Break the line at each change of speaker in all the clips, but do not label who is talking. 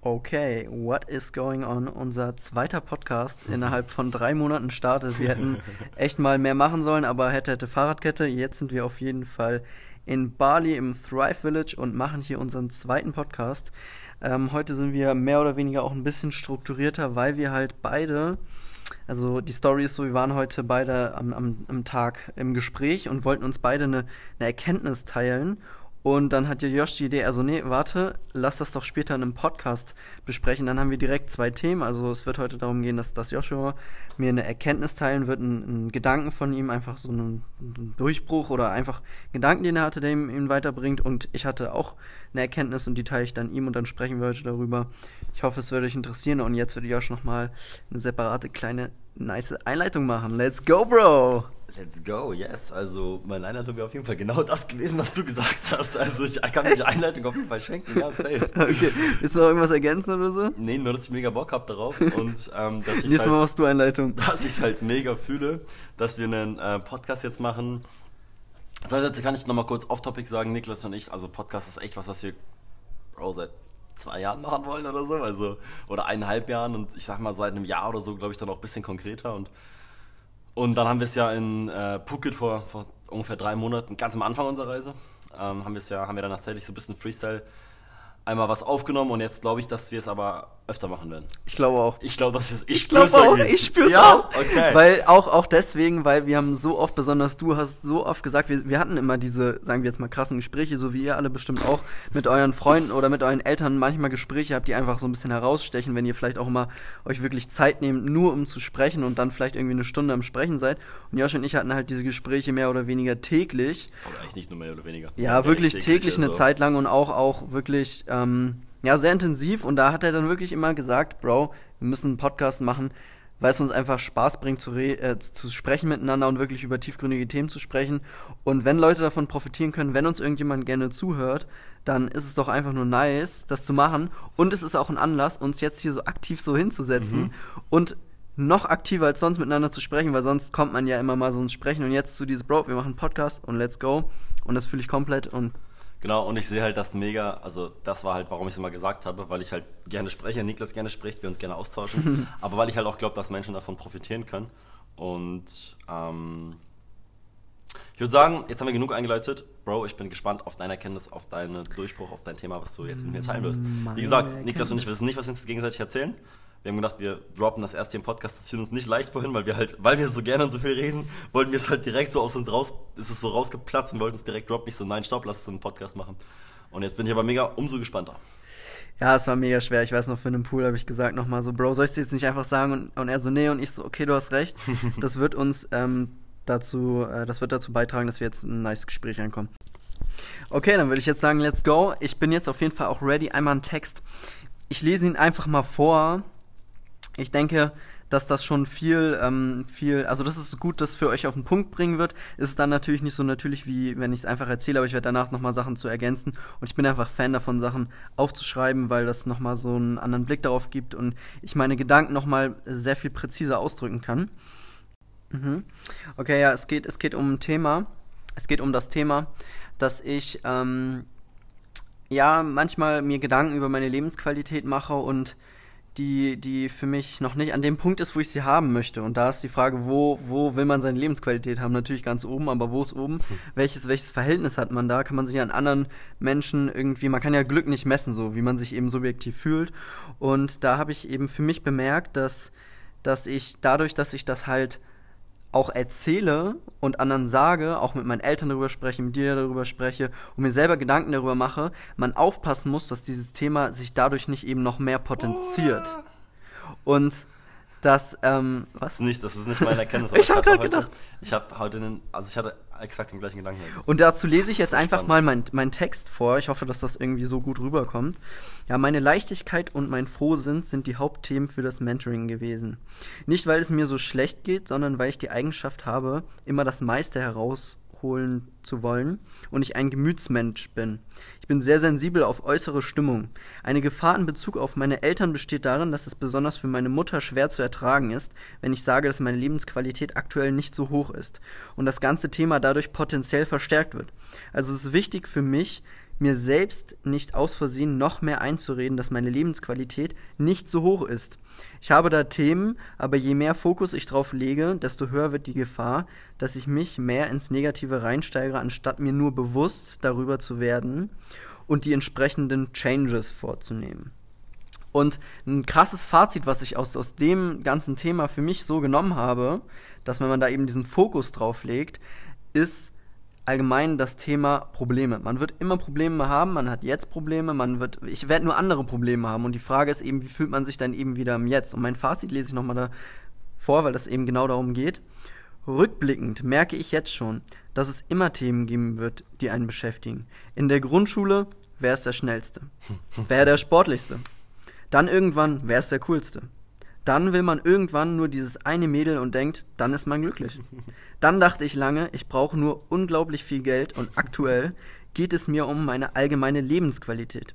Okay, what is going on? Unser zweiter Podcast innerhalb von drei Monaten startet. Wir hätten echt mal mehr machen sollen, aber hätte, hätte Fahrradkette. Jetzt sind wir auf jeden Fall in Bali im Thrive Village und machen hier unseren zweiten Podcast. Ähm, heute sind wir mehr oder weniger auch ein bisschen strukturierter, weil wir halt beide, also die Story ist so, wir waren heute beide am, am, am Tag im Gespräch und wollten uns beide eine, eine Erkenntnis teilen und dann hat ja Josh die Idee, also nee, warte, lass das doch später in einem Podcast besprechen. Dann haben wir direkt zwei Themen. Also es wird heute darum gehen, dass, dass Joshua mir eine Erkenntnis teilen wird, einen, Gedanken von ihm, einfach so einen, einen, Durchbruch oder einfach Gedanken, den er hatte, der ihm, ihm weiterbringt. Und ich hatte auch eine Erkenntnis und die teile ich dann ihm und dann sprechen wir heute darüber. Ich hoffe, es wird euch interessieren und jetzt wird Josh nochmal eine separate kleine nice Einleitung machen. Let's go, Bro!
Let's go, yes. Also meine Einleitung wäre auf jeden Fall genau das gewesen, was du gesagt hast. Also ich kann mir die Einleitung auf jeden Fall schenken, ja, safe.
Okay. Willst du noch irgendwas ergänzen oder so?
Nee, nur dass ich mega Bock hab darauf und ähm, dass ich
Nächstes
halt,
Mal machst du Einleitung.
Dass ich halt mega fühle, dass wir einen äh, Podcast jetzt machen. Jetzt kann ich nochmal kurz off-topic sagen, Niklas und ich, also Podcast ist echt was, was wir Bro, seit zwei Jahren machen wollen oder so, also oder eineinhalb Jahren und ich sag mal seit einem Jahr oder so, glaube ich, dann auch ein bisschen konkreter und und dann haben wir es ja in äh, Phuket vor, vor ungefähr drei Monaten, ganz am Anfang unserer Reise, ähm, haben wir es ja, haben wir dann tatsächlich so ein bisschen Freestyle einmal was aufgenommen und jetzt glaube ich, dass wir es aber öfter machen werden.
Ich glaube auch.
Ich glaube, das ist.
Ich, ich glaube auch. Ich spüre
ja?
auch. Okay. Weil auch auch deswegen, weil wir haben so oft, besonders du hast so oft gesagt, wir, wir hatten immer diese, sagen wir jetzt mal krassen Gespräche, so wie ihr alle bestimmt auch mit euren Freunden oder mit euren Eltern manchmal Gespräche habt, die einfach so ein bisschen herausstechen, wenn ihr vielleicht auch immer euch wirklich Zeit nehmt, nur um zu sprechen und dann vielleicht irgendwie eine Stunde am Sprechen seid. Und Josh und ich hatten halt diese Gespräche mehr oder weniger täglich.
Oder eigentlich nicht nur mehr oder weniger.
Ja, wirklich täglich, täglich eine also. Zeit lang und auch auch wirklich. Ähm, ja, sehr intensiv und da hat er dann wirklich immer gesagt, Bro, wir müssen einen Podcast machen, weil es uns einfach Spaß bringt zu, äh, zu sprechen miteinander und wirklich über tiefgründige Themen zu sprechen. Und wenn Leute davon profitieren können, wenn uns irgendjemand gerne zuhört, dann ist es doch einfach nur nice, das zu machen. Und es ist auch ein Anlass, uns jetzt hier so aktiv so hinzusetzen mhm. und noch aktiver als sonst miteinander zu sprechen, weil sonst kommt man ja immer mal so ins Sprechen und jetzt zu dieses Bro, wir machen einen Podcast und let's go. Und das fühle ich komplett und
Genau, und ich sehe halt das mega, also das war halt, warum ich es immer gesagt habe, weil ich halt gerne spreche, Niklas gerne spricht, wir uns gerne austauschen, aber weil ich halt auch glaube, dass Menschen davon profitieren können. Und ähm, ich würde sagen, jetzt haben wir genug eingeleitet. Bro, ich bin gespannt auf deine Erkenntnis, auf deinen Durchbruch, auf dein Thema, was du jetzt mit mir teilen wirst. Wie gesagt, Niklas und ich wissen nicht, was wir uns gegenseitig erzählen. Wir haben gedacht, wir droppen das erste im Podcast. Das fiel uns nicht leicht vorhin, weil wir halt, weil wir so gerne und so viel reden, wollten wir es halt direkt so aus uns raus, ist es so rausgeplatzt und wollten es direkt droppen. Nicht so, nein, stopp, lass uns einen Podcast machen. Und jetzt bin ich aber mega umso gespannter.
Ja, es war mega schwer. Ich weiß noch, für einen Pool habe ich gesagt nochmal so, Bro, soll ich es jetzt nicht einfach sagen? Und, und er so, nee. Und ich so, okay, du hast recht. Das wird uns ähm, dazu, äh, das wird dazu beitragen, dass wir jetzt ein nice Gespräch einkommen. Okay, dann würde ich jetzt sagen, let's go. Ich bin jetzt auf jeden Fall auch ready. Einmal ein Text. Ich lese ihn einfach mal vor ich denke, dass das schon viel, ähm, viel, also das ist gut, das für euch auf den Punkt bringen wird. Ist dann natürlich nicht so natürlich, wie wenn ich es einfach erzähle, aber ich werde danach nochmal Sachen zu ergänzen. Und ich bin einfach Fan davon, Sachen aufzuschreiben, weil das nochmal so einen anderen Blick darauf gibt und ich meine Gedanken nochmal sehr viel präziser ausdrücken kann. Mhm. Okay, ja, es geht, es geht um ein Thema. Es geht um das Thema, dass ich ähm, ja manchmal mir Gedanken über meine Lebensqualität mache und die, die für mich noch nicht an dem Punkt ist, wo ich sie haben möchte. Und da ist die Frage, wo, wo will man seine Lebensqualität haben? Natürlich ganz oben, aber wo ist oben? Hm. Welches, welches Verhältnis hat man da? Kann man sich an anderen Menschen irgendwie, man kann ja Glück nicht messen, so wie man sich eben subjektiv fühlt. Und da habe ich eben für mich bemerkt, dass, dass ich dadurch, dass ich das halt auch erzähle und anderen sage, auch mit meinen Eltern darüber spreche, mit dir darüber spreche und mir selber Gedanken darüber mache, man aufpassen muss, dass dieses Thema sich dadurch nicht eben noch mehr potenziert. Und dass, ähm,
was? Nicht, das ist nicht meine Erkenntnis.
ich habe gerade gedacht.
Ich habe heute, einen, also ich hatte exakt den gleichen Gedanken.
Und dazu lese ich jetzt einfach spannend. mal meinen mein Text vor. Ich hoffe, dass das irgendwie so gut rüberkommt. Ja, meine Leichtigkeit und mein Frohsinn sind die Hauptthemen für das Mentoring gewesen. Nicht, weil es mir so schlecht geht, sondern weil ich die Eigenschaft habe, immer das meiste herausholen zu wollen und ich ein Gemütsmensch bin. Ich bin sehr sensibel auf äußere Stimmung. Eine Gefahr in Bezug auf meine Eltern besteht darin, dass es besonders für meine Mutter schwer zu ertragen ist, wenn ich sage, dass meine Lebensqualität aktuell nicht so hoch ist und das ganze Thema dadurch potenziell verstärkt wird. Also es ist wichtig für mich, mir selbst nicht aus Versehen noch mehr einzureden, dass meine Lebensqualität nicht so hoch ist. Ich habe da Themen, aber je mehr Fokus ich drauf lege, desto höher wird die Gefahr, dass ich mich mehr ins Negative reinsteigere, anstatt mir nur bewusst darüber zu werden und die entsprechenden Changes vorzunehmen. Und ein krasses Fazit, was ich aus, aus dem ganzen Thema für mich so genommen habe, dass wenn man da eben diesen Fokus drauf legt, ist allgemein das Thema Probleme. Man wird immer Probleme haben, man hat jetzt Probleme, man wird, ich werde nur andere Probleme haben und die Frage ist eben, wie fühlt man sich dann eben wieder im Jetzt? Und mein Fazit lese ich nochmal da vor, weil das eben genau darum geht. Rückblickend merke ich jetzt schon, dass es immer Themen geben wird, die einen beschäftigen. In der Grundschule, wer ist der Schnellste? Wer der Sportlichste? Dann irgendwann, wer ist der Coolste? Dann will man irgendwann nur dieses eine Mädel und denkt, dann ist man glücklich. Dann dachte ich lange, ich brauche nur unglaublich viel Geld und aktuell geht es mir um meine allgemeine Lebensqualität.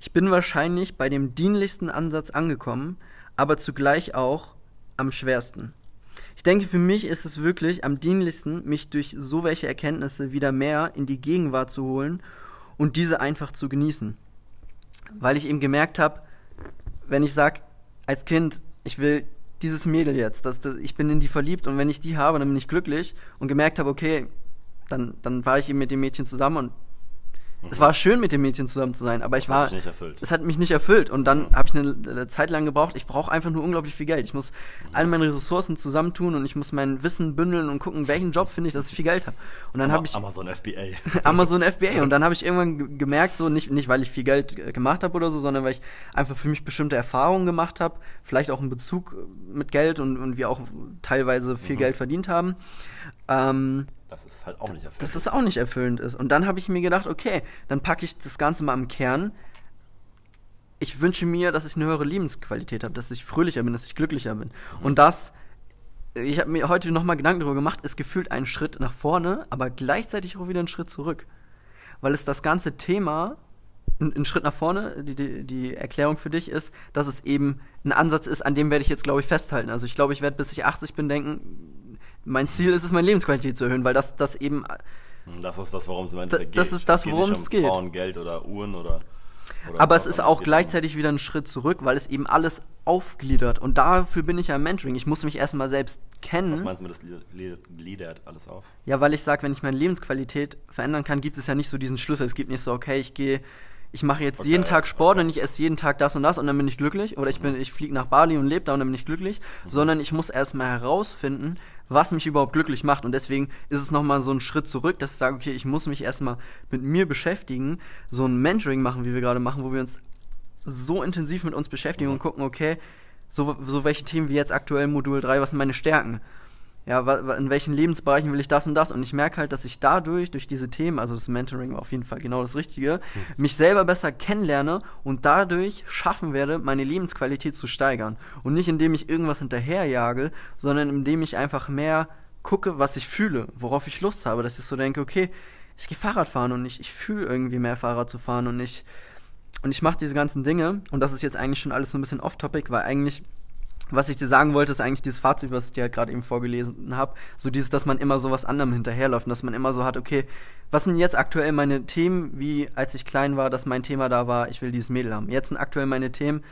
Ich bin wahrscheinlich bei dem dienlichsten Ansatz angekommen, aber zugleich auch am schwersten. Ich denke, für mich ist es wirklich am dienlichsten, mich durch so welche Erkenntnisse wieder mehr in die Gegenwart zu holen und diese einfach zu genießen. Weil ich eben gemerkt habe, wenn ich sage, als Kind, ich will dieses Mädel jetzt, das, das, ich bin in die verliebt und wenn ich die habe, dann bin ich glücklich und gemerkt habe, okay, dann, dann war ich eben mit dem Mädchen zusammen und Mhm. Es war schön, mit dem Mädchen zusammen zu sein, aber ich war.
Nicht erfüllt.
Es hat mich nicht erfüllt. Und dann mhm. habe ich eine, eine, Zeit lang gebraucht. Ich brauche einfach nur unglaublich viel Geld. Ich muss mhm. alle meine Ressourcen zusammentun und ich muss mein Wissen bündeln und gucken, welchen Job finde ich, dass ich viel Geld habe. Und dann habe ich.
Amazon FBA.
Amazon FBA. Und dann habe ich irgendwann gemerkt, so nicht, nicht weil ich viel Geld gemacht habe oder so, sondern weil ich einfach für mich bestimmte Erfahrungen gemacht habe, vielleicht auch einen Bezug mit Geld und, und wir auch teilweise viel mhm. Geld verdient haben.
Ähm, das ist halt auch nicht erfüllend.
Dass es auch nicht erfüllend ist. Und dann habe ich mir gedacht, okay, dann packe ich das Ganze mal im Kern. Ich wünsche mir, dass ich eine höhere Lebensqualität habe, dass ich fröhlicher bin, dass ich glücklicher bin. Mhm. Und das, ich habe mir heute nochmal Gedanken darüber gemacht, ist gefühlt ein Schritt nach vorne, aber gleichzeitig auch wieder ein Schritt zurück. Weil es das ganze Thema ein, ein, Schritt nach vorne. Die, die, die, Erklärung für dich ist, dass es eben ein Ansatz ist, an dem werde ich jetzt, glaube ich, festhalten. Also ich glaube, ich werde bis ich 80 bin denken, mein Ziel ist es, meine Lebensqualität zu erhöhen, weil das, das eben.
Hm, das ist das, worum es im Endeffekt
geht. Das ist das, worum es geht.
Frauen, Geld oder Uhren oder.
oder Aber es ist auch gleichzeitig um. wieder ein Schritt zurück, weil es eben alles aufgliedert. Und dafür bin ich ja im Mentoring. Ich muss mich erstmal selbst kennen. Was
meinst du mit das gliedert alles auf?
Ja, weil ich sage, wenn ich meine Lebensqualität verändern kann, gibt es ja nicht so diesen Schlüssel. Es gibt nicht so, okay, ich gehe ich mache jetzt okay, jeden Tag Sport okay. und ich esse jeden Tag das und das und dann bin ich glücklich. Oder ich bin, ich fliege nach Bali und lebe da und dann bin ich glücklich. Mhm. Sondern ich muss erstmal herausfinden, was mich überhaupt glücklich macht. Und deswegen ist es nochmal so ein Schritt zurück, dass ich sage, okay, ich muss mich erstmal mit mir beschäftigen, so ein Mentoring machen, wie wir gerade machen, wo wir uns so intensiv mit uns beschäftigen und gucken, okay, so, so welche Themen wie jetzt aktuell Modul 3, was sind meine Stärken? Ja, in welchen Lebensbereichen will ich das und das? Und ich merke halt, dass ich dadurch, durch diese Themen, also das Mentoring war auf jeden Fall genau das Richtige, mhm. mich selber besser kennenlerne und dadurch schaffen werde, meine Lebensqualität zu steigern. Und nicht indem ich irgendwas hinterherjage, sondern indem ich einfach mehr gucke, was ich fühle, worauf ich Lust habe, dass ich so denke, okay, ich gehe Fahrrad fahren und ich, ich fühle irgendwie mehr Fahrrad zu fahren und ich, und ich mache diese ganzen Dinge und das ist jetzt eigentlich schon alles so ein bisschen off-topic, weil eigentlich was ich dir sagen wollte, ist eigentlich dieses Fazit, was ich dir halt gerade eben vorgelesen habe. So dieses, dass man immer so was anderem hinterherläuft und dass man immer so hat, okay, was sind jetzt aktuell meine Themen, wie als ich klein war, dass mein Thema da war, ich will dieses Mädel haben. Jetzt sind aktuell meine Themen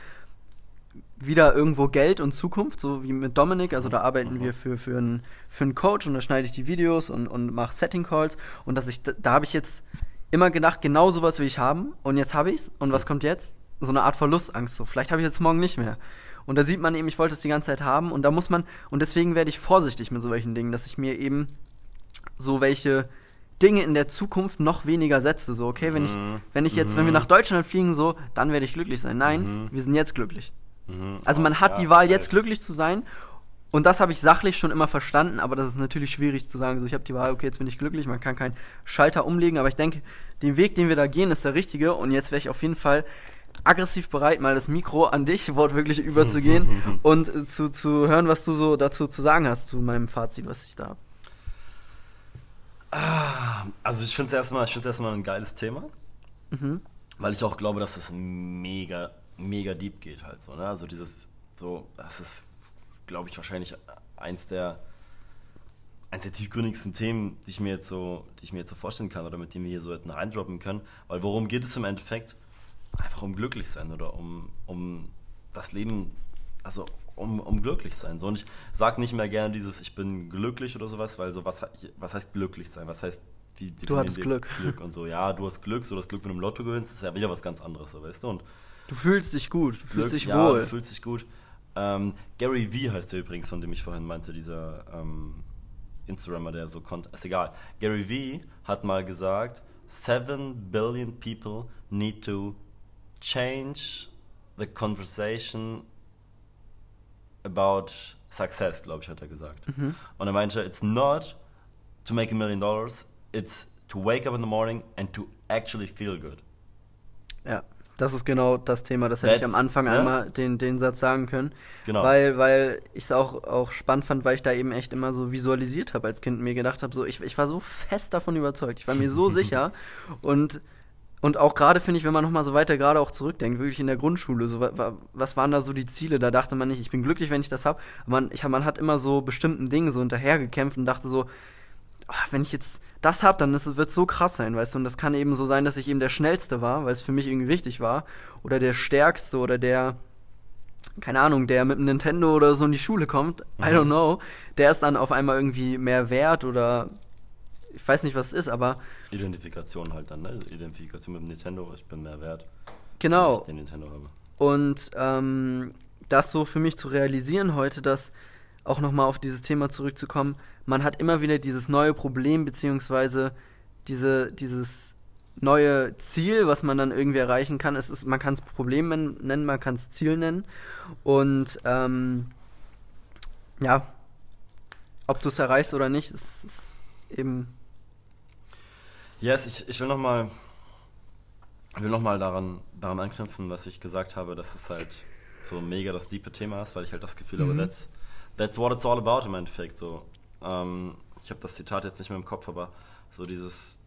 wieder irgendwo Geld und Zukunft, so wie mit Dominik. Also da arbeiten mhm. wir für, für, einen, für einen Coach und da schneide ich die Videos und, und mache Setting Calls. Und dass ich, da, da habe ich jetzt immer gedacht, genau sowas will ich haben und jetzt habe ich's. Und was kommt jetzt? So eine Art Verlustangst. So, vielleicht habe ich jetzt morgen nicht mehr. Und da sieht man eben, ich wollte es die ganze Zeit haben und da muss man, und deswegen werde ich vorsichtig mit so welchen Dingen, dass ich mir eben so welche Dinge in der Zukunft noch weniger setze. So, okay, wenn ich, mhm. wenn ich jetzt, mhm. wenn wir mhm. nach Deutschland fliegen, so, dann werde ich glücklich sein. Nein, mhm. wir sind jetzt glücklich. Mhm. Also man hat ja, die Wahl, jetzt glücklich zu sein. Und das habe ich sachlich schon immer verstanden, aber das ist natürlich schwierig zu sagen. So, ich habe die Wahl, okay, jetzt bin ich glücklich, man kann keinen Schalter umlegen, aber ich denke, den Weg, den wir da gehen, ist der richtige. Und jetzt wäre ich auf jeden Fall aggressiv bereit, mal das Mikro an dich wortwörtlich überzugehen und zu, zu hören, was du so dazu zu sagen hast, zu meinem Fazit, was ich da habe.
Ah, also ich finde es erstmal, erstmal ein geiles Thema, mhm. weil ich auch glaube, dass es mega, mega deep geht halt so. Ne? Also dieses, so, das ist, glaube ich, wahrscheinlich eins der eines der tiefgründigsten Themen, die ich mir jetzt so, die ich mir jetzt so vorstellen kann oder mit denen wir hier so hätten reindroppen können. Weil worum geht es im Endeffekt? Einfach um glücklich sein oder um, um das Leben, also um, um glücklich sein. So, und ich sage nicht mehr gerne dieses, ich bin glücklich oder sowas, weil so was, was heißt glücklich sein? Was heißt
wie du hattest Glück.
Glück und so. Ja, du hast Glück, so das Glück, wenn du im Lotto gewinnst, ist ja wieder was ganz anderes, so weißt du. Und
du fühlst dich gut, du
Glück,
fühlst dich
ja,
wohl.
Du fühlst dich gut. Ähm, Gary V heißt der übrigens, von dem ich vorhin meinte, dieser ähm, Instagrammer, der so konnte. Ist egal. Gary V hat mal gesagt, 7 billion people need to change the conversation about success, glaube ich, hat er gesagt.
Mhm.
Und er meinte, it's not to make a million dollars, it's to wake up in the morning and to actually feel good.
Ja, das ist genau das Thema. Das hätte ich am
That's-
Anfang
ne?
einmal den, den Satz sagen können.
Genau.
Weil, weil ich es auch, auch spannend fand, weil ich da eben echt immer so visualisiert habe als Kind mir gedacht habe, so, ich, ich war so fest davon überzeugt. Ich war mir so sicher. Und, und auch gerade finde ich, wenn man nochmal so weiter gerade auch zurückdenkt, wirklich in der Grundschule, so, wa, wa, was waren da so die Ziele? Da dachte man nicht, ich bin glücklich, wenn ich das habe. Man, ich, man hat immer so bestimmten Dingen so hinterhergekämpft und dachte so, ah, wenn ich jetzt das habe, dann wird es so krass sein, weißt du? Und das kann eben so sein, dass ich eben der Schnellste war, weil es für mich irgendwie wichtig war. Oder der Stärkste oder der, keine Ahnung, der mit dem Nintendo oder so in die Schule kommt. I
Mhm.
don't know. Der ist dann auf einmal irgendwie mehr wert oder ich weiß nicht, was es ist, aber
Identifikation halt dann, ne? Identifikation mit dem Nintendo, ich bin mehr wert, wenn
genau.
ich den Nintendo habe.
Und ähm, das so für mich zu realisieren heute, dass auch nochmal auf dieses Thema zurückzukommen, man hat immer wieder dieses neue Problem, beziehungsweise diese, dieses neue Ziel, was man dann irgendwie erreichen kann. Es ist, man kann es Problem nen- nennen, man kann es Ziel nennen. Und ähm, ja, ob du es erreichst oder nicht, ist, ist eben.
Yes, ich, ich will nochmal will noch mal daran, daran anknüpfen, was ich gesagt habe, dass es halt so mega das tiefe Thema ist, weil ich halt das Gefühl
Mhm.
habe, that's, that's what it's all about im Endeffekt. So. Ähm, ich habe das Zitat jetzt nicht mehr im Kopf, aber so dieses,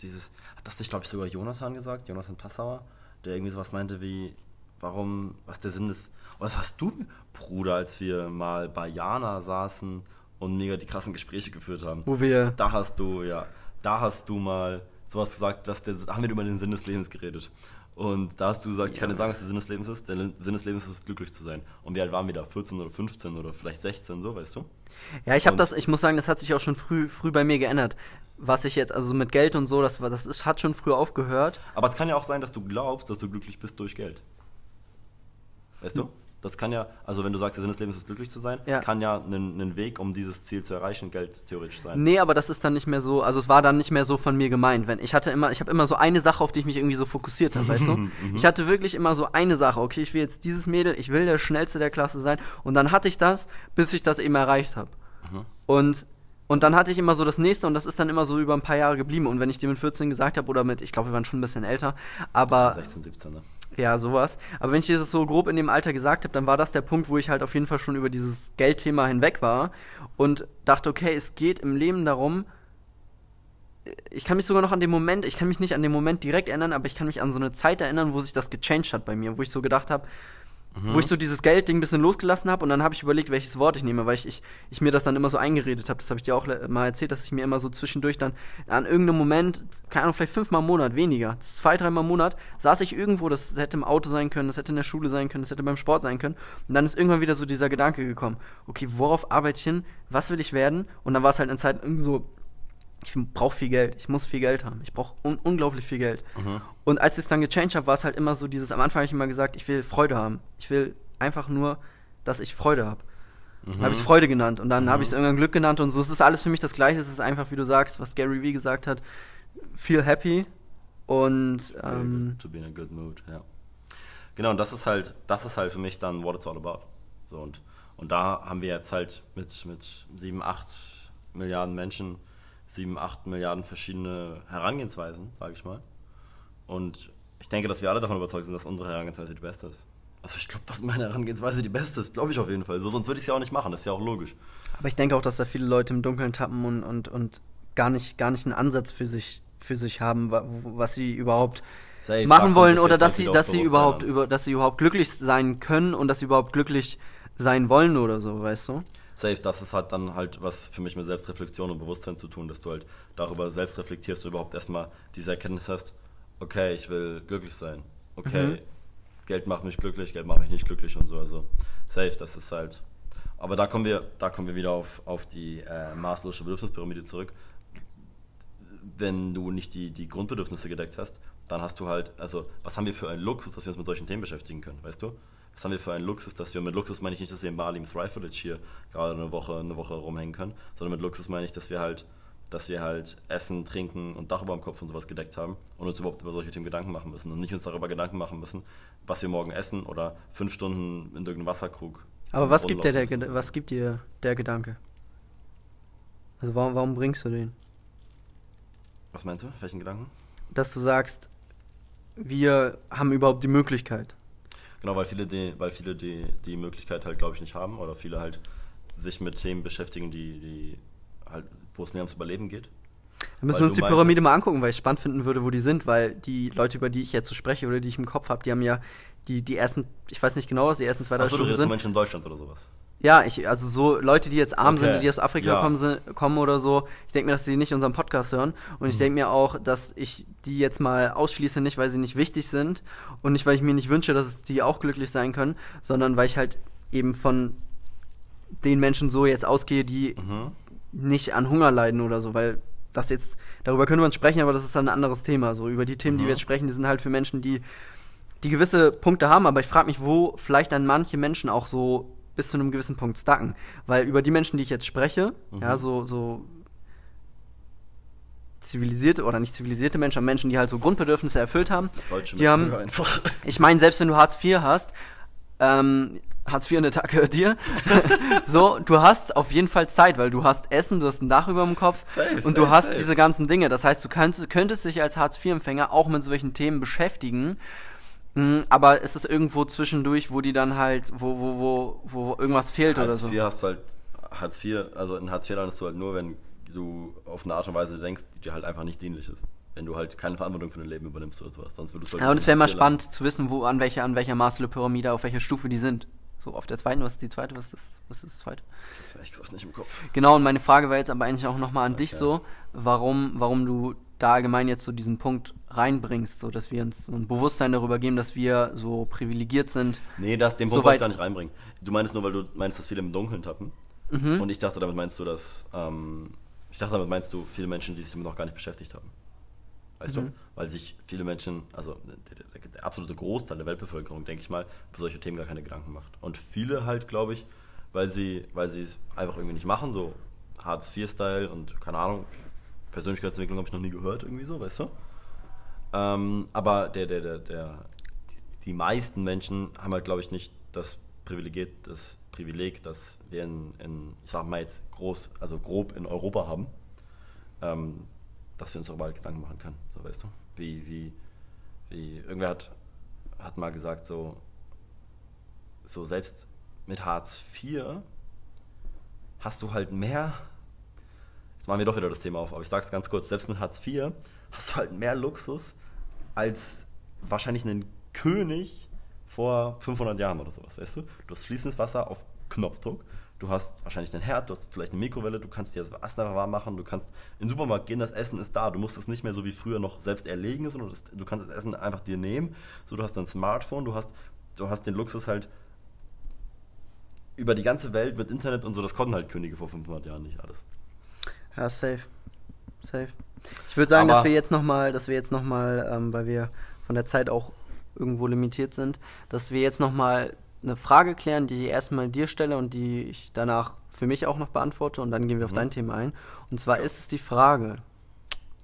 dieses, hat das nicht, glaube ich, sogar Jonathan gesagt, Jonathan Passauer, der irgendwie sowas meinte wie, warum, was der Sinn ist, was hast du, Bruder, als wir mal bei Jana saßen und mega die krassen Gespräche geführt haben.
Wo wir.
Da hast du, ja, da hast du mal sowas gesagt, dass der, haben wir über den Sinn des Lebens geredet. Und da hast du gesagt, ich kann dir sagen, was der Sinn des Lebens ist. Der Sinn des Lebens ist, glücklich zu sein. Und wie alt waren wir da? 14 oder 15 oder vielleicht 16, so, weißt du?
Ja, ich habe das, ich muss sagen, das hat sich auch schon früh, früh bei mir geändert. Was ich jetzt, also mit Geld und so, das, das ist, hat schon früh aufgehört.
Aber es kann ja auch sein, dass du glaubst, dass du glücklich bist durch Geld. Weißt du? Das kann ja, also wenn du sagst, der Sinn des Lebens ist glücklich zu sein,
Ja.
kann ja ein, ein Weg, um dieses Ziel zu erreichen, Geld theoretisch sein.
Nee, aber das ist dann nicht mehr so, also es war dann nicht mehr so von mir gemeint. Wenn ich hatte immer, ich habe immer so eine Sache, auf die ich mich irgendwie so fokussiert habe, weißt du? Ich hatte wirklich immer so eine Sache, okay, ich will jetzt dieses Mädel, ich will der schnellste der Klasse sein und dann hatte ich das, bis ich das eben erreicht habe. Und und dann hatte ich immer so das nächste und das ist dann immer so über ein paar Jahre geblieben. Und wenn ich dir mit 14 gesagt habe oder mit, ich glaube, wir waren schon ein bisschen älter, aber
16, 17, ne?
Ja, sowas. Aber wenn ich dir das so grob in dem Alter gesagt habe, dann war das der Punkt, wo ich halt auf jeden Fall schon über dieses Geldthema hinweg war und dachte, okay, es geht im Leben darum, ich kann mich sogar noch an den Moment, ich kann mich nicht an den Moment direkt erinnern, aber ich kann mich an so eine Zeit erinnern, wo sich das gechanged hat bei mir, wo ich so gedacht habe, wo ich so dieses Geldding ein bisschen losgelassen habe und dann habe ich überlegt, welches Wort ich nehme, weil ich, ich, ich mir das dann immer so eingeredet habe. Das habe ich dir auch mal erzählt, dass ich mir immer so zwischendurch dann an irgendeinem Moment, keine Ahnung, vielleicht fünfmal im Monat, weniger, zwei, dreimal im Monat, saß ich irgendwo, das hätte im Auto sein können, das hätte in der Schule sein können, das hätte beim Sport sein können. Und dann ist irgendwann wieder so dieser Gedanke gekommen, okay, worauf arbeite ich hin, was will ich werden? Und dann war es halt eine Zeit irgendwie so, ich brauche viel Geld, ich muss viel Geld haben, ich brauche un unglaublich viel Geld. Und als ich es dann gechanged habe, war es halt immer so dieses, am Anfang habe ich immer gesagt, ich will Freude haben. Ich will einfach nur, dass ich Freude habe. Dann habe ich es Freude genannt und dann habe ich es irgendwann Glück genannt und so. Es ist alles für mich das Gleiche. Es ist einfach, wie du sagst, was Gary Vee gesagt hat, feel happy und ähm,
to be in a good mood, ja. Genau, und das ist halt, das ist halt für mich dann what it's all about. So, und, und da haben wir jetzt halt mit, mit 7, 8 Milliarden Menschen, 7, 8 Milliarden verschiedene Herangehensweisen, sage ich mal. Und ich denke, dass wir alle davon überzeugt sind, dass unsere Herangehensweise die beste ist. Also ich glaube, dass meine Herangehensweise die beste ist, glaube ich auf jeden Fall. So, sonst würde ich es ja auch nicht machen, das ist ja auch logisch.
aber ich denke auch, dass da viele Leute im Dunkeln tappen und, und, und gar nicht, gar nicht einen Ansatz für sich, für sich haben, wa- was sie überhaupt
Safe,
machen wollen oder dass sie, dass sie überhaupt über, dass sie überhaupt glücklich sein können und dass sie überhaupt glücklich sein wollen oder so, weißt du?
Safe, das ist halt dann halt was für mich mit Selbstreflexion und Bewusstsein zu tun, dass du halt darüber selbst reflektierst und überhaupt erstmal diese Erkenntnis hast, okay, ich will glücklich sein. Okay, mhm. Geld macht mich glücklich, Geld macht mich nicht glücklich und so. Also safe, das ist halt. Aber da kommen wir, da kommen wir wieder auf, auf die äh, maßlose Bedürfnispyramide zurück. Wenn du nicht die, die Grundbedürfnisse gedeckt hast, dann hast du halt, also was haben wir für einen Luxus, dass wir uns mit solchen Themen beschäftigen können, weißt du? Was haben wir für einen Luxus, dass wir mit Luxus meine ich nicht, dass wir in Bali im Thrive Village hier gerade eine Woche, eine Woche rumhängen können, sondern mit Luxus meine ich, dass wir halt, dass wir halt Essen, Trinken und Dach über dem Kopf und sowas gedeckt haben und uns überhaupt über solche Themen Gedanken machen müssen und nicht uns darüber Gedanken machen müssen, was wir morgen essen oder fünf Stunden in irgendeinem Wasserkrug.
Aber was gibt, dir der, was gibt dir der Gedanke? Also warum, warum bringst du den?
Was meinst du? Welchen Gedanken?
Dass du sagst, wir haben überhaupt die Möglichkeit.
Genau, weil viele die, weil viele die, die Möglichkeit halt, glaube ich, nicht haben oder viele halt sich mit Themen beschäftigen, die, die halt, wo es mehr ums Überleben geht.
Da müssen wir uns die Pyramide mal angucken, weil ich spannend finden würde, wo die sind, weil die Leute, über die ich jetzt so spreche oder die ich im Kopf habe, die haben ja die, die ersten, ich weiß nicht genau, was die ersten zwei, drei
Stunden sind. Achso, Menschen in Deutschland oder sowas.
Ja, ich, also so Leute, die jetzt arm okay. sind, die aus Afrika ja. kommen, sind, kommen oder so, ich denke mir, dass sie nicht unseren Podcast hören. Und mhm. ich denke mir auch, dass ich die jetzt mal ausschließe, nicht weil sie nicht wichtig sind und nicht weil ich mir nicht wünsche, dass die auch glücklich sein können, sondern weil ich halt eben von den Menschen so jetzt ausgehe, die mhm. nicht an Hunger leiden oder so, weil das jetzt, darüber können wir uns sprechen, aber das ist dann ein anderes Thema. So über die Themen, mhm. die wir jetzt sprechen, die sind halt für Menschen, die die gewisse Punkte haben, aber ich frage mich, wo vielleicht dann manche Menschen auch so bis zu einem gewissen Punkt stacken. Weil über die Menschen, die ich jetzt spreche, mhm. ja, so, so zivilisierte oder nicht zivilisierte Menschen, aber Menschen, die halt so Grundbedürfnisse erfüllt haben, Deutsche die haben, einfach. ich meine, selbst wenn du Hartz IV hast, ähm, Hartz IV in der Tag gehört dir. so, du hast auf jeden Fall Zeit, weil du hast Essen, du hast ein Dach über dem Kopf safe, und safe, du hast safe. diese ganzen Dinge. Das heißt, du kannst, könntest dich als Hartz IV-Empfänger auch mit solchen Themen beschäftigen aber ist es irgendwo zwischendurch, wo die dann halt, wo, wo, wo, wo irgendwas fehlt
Hartz
oder so?
Hartz IV hast du halt, Hartz IV, also in Hartz IV landest du halt nur, wenn du auf eine Art und Weise denkst, die dir halt einfach nicht dienlich ist. Wenn du halt keine Verantwortung für dein Leben übernimmst oder sowas. Sonst würdest du halt
Ja, und es wäre mal spannend zu wissen, wo, an welcher, an welcher Maslow-Pyramide, auf welcher Stufe die sind. So, auf der zweiten, was ist die zweite, was ist das, was ist das zweite?
Das ist ehrlich gesagt nicht im Kopf.
Genau, und meine Frage war jetzt aber eigentlich auch nochmal an okay. dich so, warum, warum du da allgemein jetzt so diesen Punkt reinbringst, so dass wir uns ein Bewusstsein darüber geben, dass wir so privilegiert sind.
Nee, das, den Punkt wollte ich gar nicht reinbringen. Du meinst nur, weil du meinst, dass viele im Dunkeln tappen. Mhm. Und ich dachte, damit meinst du, dass, ähm, ich dachte, damit meinst du viele Menschen, die sich damit noch gar nicht beschäftigt haben. Weißt mhm. du? Weil sich viele Menschen, also der, der, der, absolute Großteil der Weltbevölkerung, denke ich mal, über solche Themen gar keine Gedanken macht. Und viele halt, glaube ich, weil sie, weil sie es einfach irgendwie nicht machen, so Hartz-IV-Style und keine Ahnung, Persönlichkeitsentwicklung habe ich noch nie gehört, irgendwie so, weißt du? Ähm, aber der, der, der, der, die meisten Menschen haben halt, glaube ich, nicht das Privileg, das Privileg, das wir in, in, ich sag mal jetzt groß, also grob in Europa haben, ähm, dass wir uns darüber halt Gedanken machen können, so weißt du? Wie, wie, wie, irgendwer hat, hat mal gesagt, so, so selbst mit Hartz IV hast du halt mehr Jetzt machen wir doch wieder das Thema auf, aber ich sag's ganz kurz, selbst mit Hartz IV hast du halt mehr Luxus als wahrscheinlich einen König vor 500 Jahren oder sowas, weißt du? Du hast fließendes Wasser auf Knopfdruck, du hast wahrscheinlich einen Herd, du hast vielleicht eine Mikrowelle, du kannst dir das Wasser warm machen, du kannst in den Supermarkt gehen, das Essen ist da, du musst es nicht mehr so wie früher noch selbst erlegen, sondern das, du kannst das Essen einfach dir nehmen, so du hast ein Smartphone, du hast, du hast den Luxus halt über die ganze Welt mit Internet und so, das konnten halt Könige vor 500 Jahren nicht alles.
Ja, safe. Safe. Ich würde sagen, Aber dass wir jetzt nochmal, dass wir jetzt nochmal, ähm, weil wir von der Zeit auch irgendwo limitiert sind, dass wir jetzt nochmal eine Frage klären, die ich erstmal dir stelle und die ich danach für mich auch noch beantworte und dann gehen wir auf mhm. dein Thema ein. Und zwar ist es die Frage,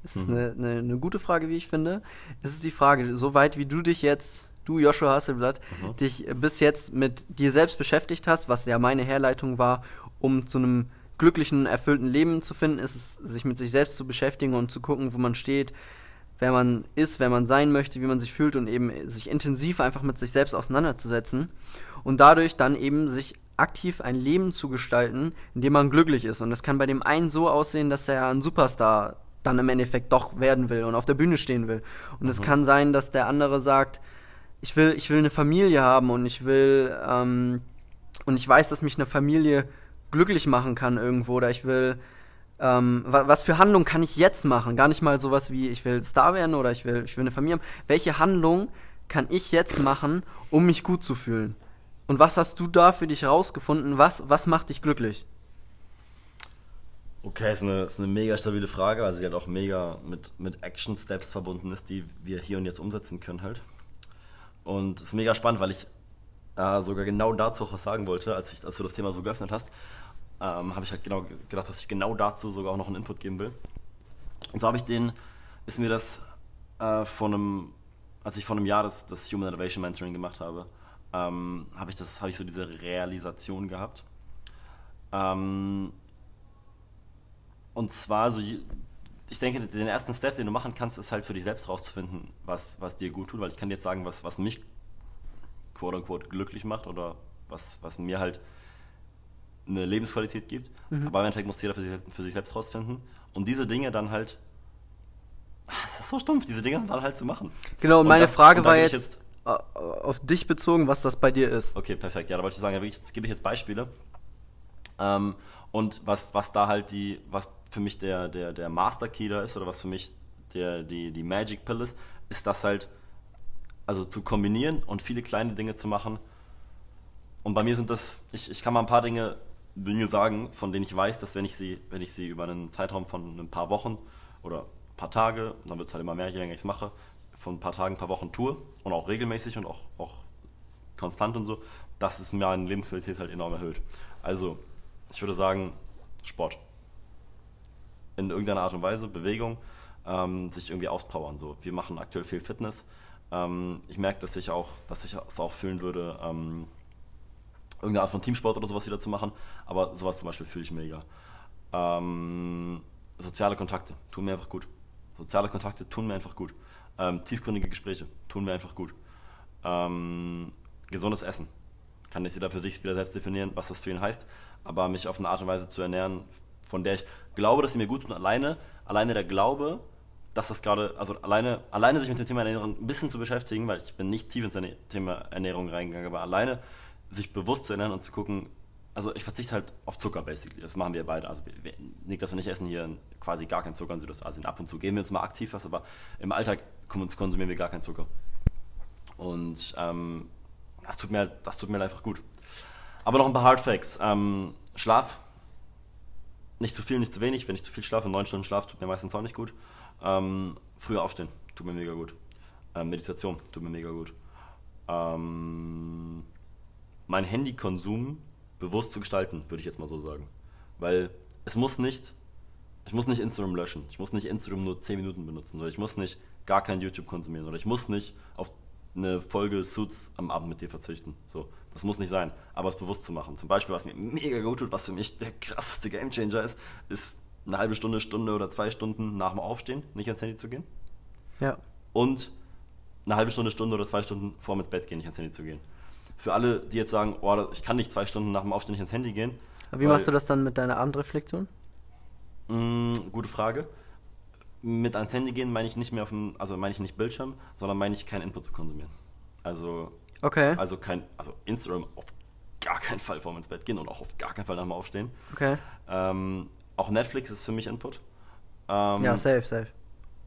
es ist mhm. eine, eine, eine, gute Frage, wie ich finde, ist es die Frage, soweit wie du dich jetzt, du Joshua Hasselblatt, mhm. dich bis jetzt mit dir selbst beschäftigt hast, was ja meine Herleitung war, um zu einem glücklichen, erfüllten Leben zu finden, ist es, sich mit sich selbst zu beschäftigen und zu gucken, wo man steht, wer man ist, wer man sein möchte, wie man sich fühlt und eben sich intensiv einfach mit sich selbst auseinanderzusetzen und dadurch dann eben sich aktiv ein Leben zu gestalten, in dem man glücklich ist. Und das kann bei dem einen so aussehen, dass er ein Superstar dann im Endeffekt doch werden will und auf der Bühne stehen will. Und es mhm. kann sein, dass der andere sagt, ich will, ich will eine Familie haben und ich will, ähm, und ich weiß, dass mich eine Familie glücklich machen kann irgendwo oder ich will, ähm, wa was für Handlung kann ich jetzt machen? Gar nicht mal sowas wie, ich will Star werden oder ich will, ich will eine Familie haben. Welche Handlung kann ich jetzt machen, um mich gut zu fühlen? Und was hast du da für dich rausgefunden? Was, was macht dich glücklich?
Okay, ist eine, ist eine mega stabile Frage, weil sie halt auch mega mit, mit Action-Steps verbunden ist, die wir hier und jetzt umsetzen können halt. Und es ist mega spannend, weil ich äh, sogar genau dazu auch was sagen wollte, als, ich, als du das Thema so geöffnet hast, ähm, habe ich halt genau gedacht, dass ich genau dazu sogar auch noch einen Input geben will. Und so habe ich den, ist mir das äh, vor einem, als ich vor einem Jahr das, das Human Innovation Mentoring gemacht habe, ähm, habe ich das, habe ich so diese Realisation gehabt. Ähm, und zwar so, ich denke, den ersten Step, den du machen kannst, ist halt für dich selbst rauszufinden, was, was dir gut tut, weil ich kann dir jetzt sagen, was, was mich quote unquote glücklich macht oder was, was mir halt eine Lebensqualität gibt. Mhm. Aber im Endeffekt muss jeder für sich, für sich selbst rausfinden. Und diese Dinge dann halt, es ist so stumpf, diese Dinge dann halt zu machen.
Genau, und meine das, Frage war jetzt, jetzt, auf dich bezogen, was das bei dir ist.
Okay, perfekt. Ja, da wollte ich sagen, jetzt gebe ich jetzt Beispiele. Ähm, und was, was da halt die, was für mich der, der, der Master Key da ist oder was für mich der, die, die Magic Pill ist, ist das halt, also zu kombinieren und viele kleine Dinge zu machen. Und bei mir sind das, ich, ich kann mal ein paar Dinge, Dinge sagen, von denen ich weiß, dass wenn ich sie, wenn ich sie über einen Zeitraum von ein paar Wochen oder ein paar Tage, dann wird es halt immer mehr, je länger ich es mache, von ein paar Tagen, ein paar Wochen tue und auch regelmäßig und auch, auch konstant und so, dass es meine Lebensqualität halt enorm erhöht. Also, ich würde sagen, Sport. In irgendeiner Art und Weise, Bewegung, ähm, sich irgendwie auspowern. So. Wir machen aktuell viel Fitness. Ähm, ich merke, dass ich auch, dass ich es auch fühlen würde, ähm, irgendeine Art von Teamsport oder sowas wieder zu machen. Aber sowas zum Beispiel fühle ich mega. Ähm, soziale Kontakte tun mir einfach gut. Soziale Kontakte tun mir einfach gut. Ähm, tiefgründige Gespräche tun mir einfach gut. Ähm, gesundes Essen kann nicht jeder für sich wieder selbst definieren, was das für ihn heißt aber mich auf eine Art und Weise zu ernähren, von der ich glaube, dass sie mir gut tut. Alleine, alleine der Glaube, dass das gerade, also alleine, alleine sich mit dem Thema Ernährung ein bisschen zu beschäftigen, weil ich bin nicht tief ins Thema Ernährung reingegangen, aber alleine sich bewusst zu ernähren und zu gucken, also ich verzichte halt auf Zucker basically. Das machen wir beide. Also wir, Niklas und ich essen hier quasi gar keinen Zucker in Südostasien. Ab und zu geben wir uns mal aktiv was, aber im Alltag konsumieren wir gar keinen Zucker. Und ähm, das, tut mir, das tut mir einfach gut. Aber noch ein paar Hardfacts. Ähm, Schlaf. Nicht zu viel, nicht zu wenig. Wenn ich zu viel schlafe, neun Stunden Schlaf tut mir meistens auch nicht gut. Ähm, früher aufstehen, tut mir mega gut. Ähm, Meditation, tut mir mega gut. Ähm, mein Handykonsum bewusst zu gestalten, würde ich jetzt mal so sagen. Weil es muss nicht, ich muss nicht Instagram löschen. Ich muss nicht Instagram nur 10 Minuten benutzen. Oder ich muss nicht gar kein YouTube konsumieren. Oder ich muss nicht auf eine Folge Suits am Abend mit dir verzichten. So, das muss nicht sein, aber es bewusst zu machen. Zum Beispiel, was mir mega gut tut, was für mich der krasseste Gamechanger ist, ist eine halbe Stunde, Stunde oder zwei Stunden nach dem Aufstehen nicht ans Handy zu gehen.
Ja.
Und eine halbe Stunde, Stunde oder zwei Stunden vor ins Bett gehen, nicht ans Handy zu gehen. Für alle, die jetzt sagen, oh, ich kann nicht zwei Stunden nach dem Aufstehen nicht ans Handy gehen.
Aber wie weil, machst du das dann mit deiner Abendreflexion?
Mh, mm, gute Frage mit ans Handy gehen meine ich nicht mehr auf dem, also meine ich nicht Bildschirm, sondern meine ich keinen Input zu konsumieren. Also,
okay.
also kein, also Instagram auf gar keinen Fall vorm ins Bett gehen und auch auf gar keinen Fall nach dem Aufstehen.
Okay.
Ähm, auch Netflix ist für mich Input.
Ähm, ja, safe, safe.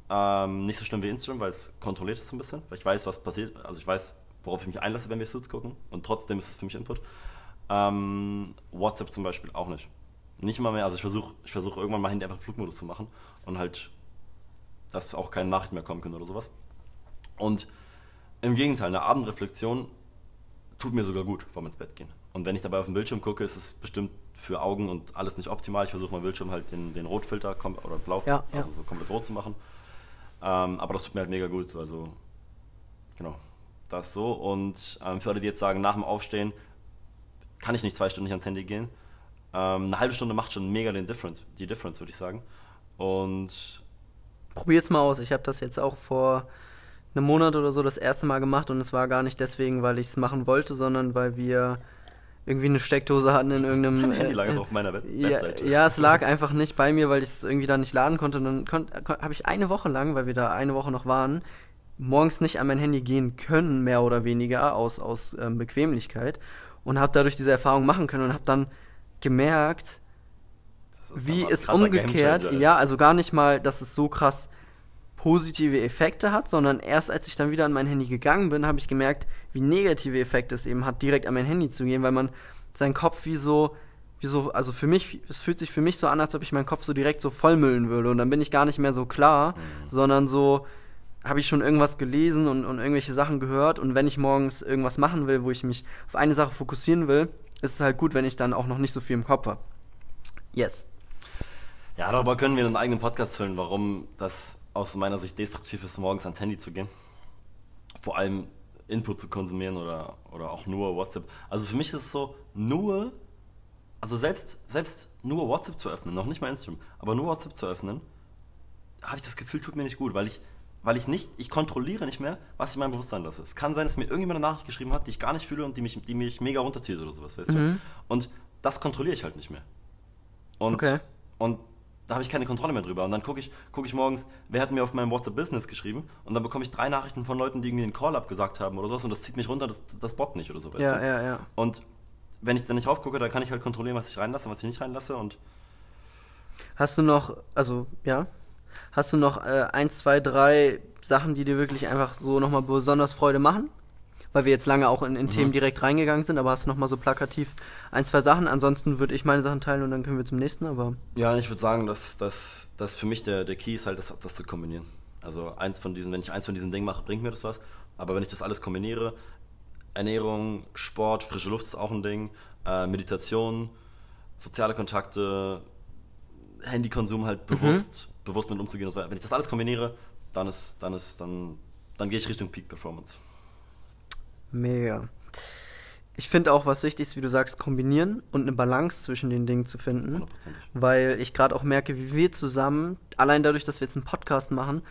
Ähm, nicht so schlimm wie Instagram, weil es kontrolliert ist so ein bisschen, weil ich weiß, was passiert, also ich weiß, worauf ich mich einlasse, wenn wir Suits gucken und trotzdem ist es für mich Input. Ähm, WhatsApp zum Beispiel auch nicht. Nicht mal mehr, also ich versuche ich versuch irgendwann mal Handy einfach Flugmodus zu machen und halt dass auch keine Nachrichten mehr kommen können oder sowas. Und im Gegenteil, eine Abendreflexion tut mir sogar gut vorm ins Bett gehen. Und wenn ich dabei auf den Bildschirm gucke, ist es bestimmt für Augen und alles nicht optimal. Ich versuche mein Bildschirm halt den, den Rotfilter oder Blau,
ja,
also
ja.
so komplett rot zu machen. Ähm, aber das tut mir halt mega gut. Also, genau, das so. Und ähm, für alle, die jetzt sagen, nach dem Aufstehen kann ich nicht zwei Stunden nicht ans Handy gehen. Ähm, eine halbe Stunde macht schon mega den Difference, die Difference, würde ich sagen. Und
probier's mal aus. Ich habe das jetzt auch vor einem Monat oder so das erste Mal gemacht und es war gar nicht deswegen, weil ich es machen wollte, sondern weil wir irgendwie eine Steckdose hatten in irgendeinem.
Mein Handy lag äh, auf meiner
Webseite. Ja, ja, es lag einfach nicht bei mir, weil ich es irgendwie da nicht laden konnte. Und dann kon habe ich eine Woche lang, weil wir da eine Woche noch waren, morgens nicht an mein Handy gehen können, mehr oder weniger, aus, aus ähm, Bequemlichkeit. Und habe dadurch diese Erfahrung machen können und habe dann gemerkt, wie es umgekehrt, ja, also gar nicht mal, dass es so krass positive Effekte hat, sondern erst als ich dann wieder an mein Handy gegangen bin, habe ich gemerkt, wie negative Effekte es eben hat, direkt an mein Handy zu gehen, weil man seinen Kopf wie so, wie so, also für mich, es fühlt sich für mich so an, als ob ich meinen Kopf so direkt so vollmüllen würde und dann bin ich gar nicht mehr so klar,
Mhm.
sondern so habe ich schon irgendwas gelesen und, und irgendwelche Sachen gehört und wenn ich morgens irgendwas machen will, wo ich mich auf eine Sache fokussieren will, ist es halt gut, wenn ich dann auch noch nicht so viel im Kopf habe. Yes.
Ja, darüber können wir einen eigenen Podcast füllen, warum das aus meiner Sicht destruktiv ist, morgens ans Handy zu gehen. Vor allem Input zu konsumieren oder, oder auch nur WhatsApp. Also für mich ist es so, nur, also selbst, selbst nur WhatsApp zu öffnen, noch nicht mal Instagram, aber nur WhatsApp zu öffnen, habe ich das Gefühl, tut mir nicht gut, weil ich, weil ich nicht, ich kontrolliere nicht mehr, was ich in meinem Bewusstsein lasse. Es kann sein, dass mir irgendjemand eine Nachricht geschrieben hat, die ich gar nicht fühle und die mich, die mich mega runterzieht oder sowas, weißt du? Und das kontrolliere ich halt nicht mehr. Und,
Okay.
und da habe ich keine Kontrolle mehr drüber. Und dann gucke ich, guck ich morgens, wer hat mir auf meinem WhatsApp Business geschrieben und dann bekomme ich drei Nachrichten von Leuten, die irgendwie einen Call abgesagt haben oder sowas und das zieht mich runter, das, das bockt nicht oder so, weißt
Ja,
du?
ja, ja.
Und wenn ich dann nicht raufgucke, dann kann ich halt kontrollieren, was ich reinlasse und was ich nicht reinlasse und
Hast du noch, also ja, hast du noch äh, eins, zwei, drei Sachen, die dir wirklich einfach so nochmal besonders Freude machen? Weil wir jetzt lange auch in, in Themen direkt reingegangen sind, aber hast du nochmal so plakativ ein, zwei Sachen? Ansonsten würde ich meine Sachen teilen und dann können wir zum nächsten, aber.
Ja, ich würde sagen, dass, dass, dass für mich der, der Key ist halt, das, das zu kombinieren. Also eins von diesen, wenn ich eins von diesen Dingen mache, bringt mir das was. Aber wenn ich das alles kombiniere, Ernährung, Sport, frische Luft ist auch ein Ding, äh, Meditation, soziale Kontakte, Handykonsum halt bewusst, bewusst mit umzugehen und so weiter. Wenn ich das alles kombiniere, dann ist, dann ist, dann, dann gehe ich Richtung Peak Performance.
Mega. Ich finde auch, was wichtig ist, wie du sagst, kombinieren und eine Balance zwischen den Dingen zu finden.
Hundertprozentig.
Weil ich gerade auch merke, wie wir zusammen, allein dadurch, dass wir jetzt einen Podcast machen,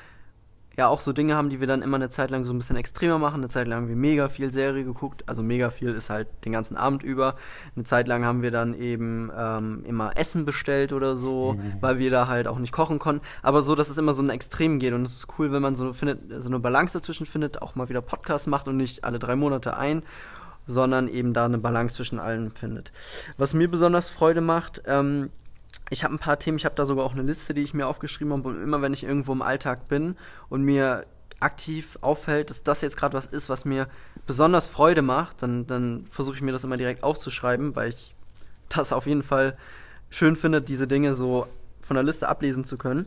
ja auch so Dinge haben, die wir dann immer eine Zeit lang so ein bisschen extremer machen. Eine Zeit lang haben wir mega viel Serie geguckt. Also mega viel ist halt den ganzen Abend über. Eine Zeit lang haben wir dann eben ähm, immer Essen bestellt oder so, weil wir da halt auch nicht kochen konnten. Aber so, dass es immer so ein Extrem geht. Und es ist cool, wenn man so findet, so eine Balance dazwischen findet, auch mal wieder Podcast macht und nicht alle drei Monate ein sondern eben da eine Balance zwischen allen findet. Was mir besonders Freude macht, ähm, ich habe ein paar Themen, ich habe da sogar auch eine Liste, die ich mir aufgeschrieben habe und immer wenn ich irgendwo im Alltag bin und mir aktiv auffällt, dass das jetzt gerade was ist, was mir besonders Freude macht, dann, dann versuche ich mir das immer direkt aufzuschreiben, weil ich das auf jeden Fall schön finde, diese Dinge so von der Liste ablesen zu können.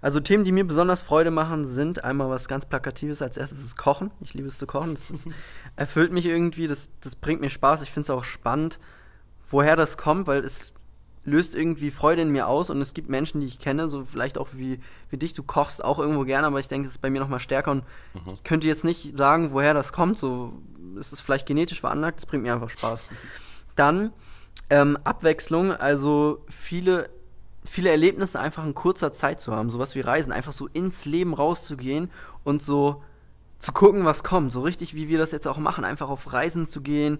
Also Themen, die mir besonders Freude machen, sind einmal was ganz Plakatives. Als erstes ist Kochen. Ich liebe es zu kochen. Das ist, erfüllt mich irgendwie. Das, das bringt mir Spaß. Ich finde es auch spannend, woher das kommt, weil es löst irgendwie Freude in mir aus und es gibt Menschen, die ich kenne, so vielleicht auch wie, wie dich, du kochst auch irgendwo gerne, aber ich denke, es ist bei mir nochmal stärker und ich könnte jetzt nicht sagen, woher das kommt, so es ist vielleicht genetisch veranlagt, das bringt mir einfach Spaß. Dann ähm, Abwechslung, also viele viele Erlebnisse einfach in kurzer Zeit zu haben, sowas wie Reisen, einfach so ins Leben rauszugehen und so zu gucken, was kommt, so richtig wie wir das jetzt auch machen, einfach auf Reisen zu gehen.